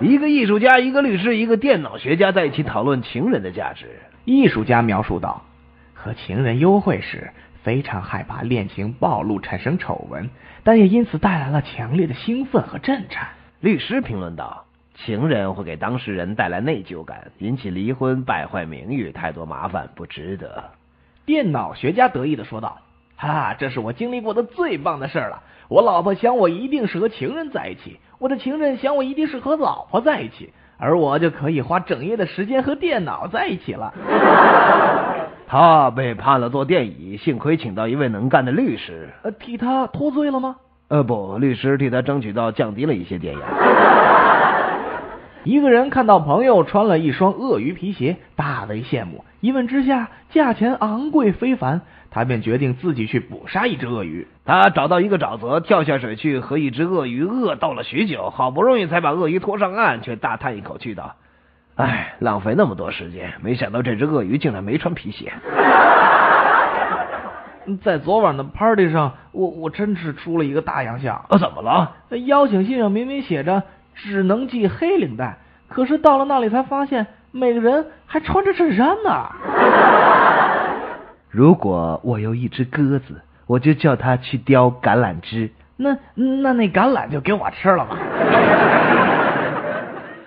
一个艺术家，一个律师，一个电脑学家在一起讨论情人的价值。艺术家描述道：“和情人幽会时，非常害怕恋情暴露产生丑闻，但也因此带来了强烈的兴奋和震颤。”律师评论道：“情人会给当事人带来内疚感，引起离婚，败坏名誉，太多麻烦，不值得。”电脑学家得意的说道：“哈，这是我经历过的最棒的事了。我老婆想我一定是和情人在一起，我的情人想我一定是和老婆在一起，而我就可以花整夜的时间和电脑在一起了。”他被判了做电椅，幸亏请到一位能干的律师。呃，替他脱罪了吗？呃，不，律师替他争取到降低了一些电压。一个人看到朋友穿了一双鳄鱼皮鞋，大为羡慕。一问之下，价钱昂贵非凡，他便决定自己去捕杀一只鳄鱼。他找到一个沼泽，跳下水去和一只鳄鱼恶斗了许久，好不容易才把鳄鱼拖上岸，却大叹一口气道：“哎，浪费那么多时间，没想到这只鳄鱼竟然没穿皮鞋。”在昨晚的 party 上，我我真是出了一个大洋相。啊，怎么了？邀请信上明明写着只能系黑领带，可是到了那里才发现，每个人还穿着衬衫呢。如果我有一只鸽子，我就叫它去叼橄榄枝。那那那橄榄就给我吃了吧。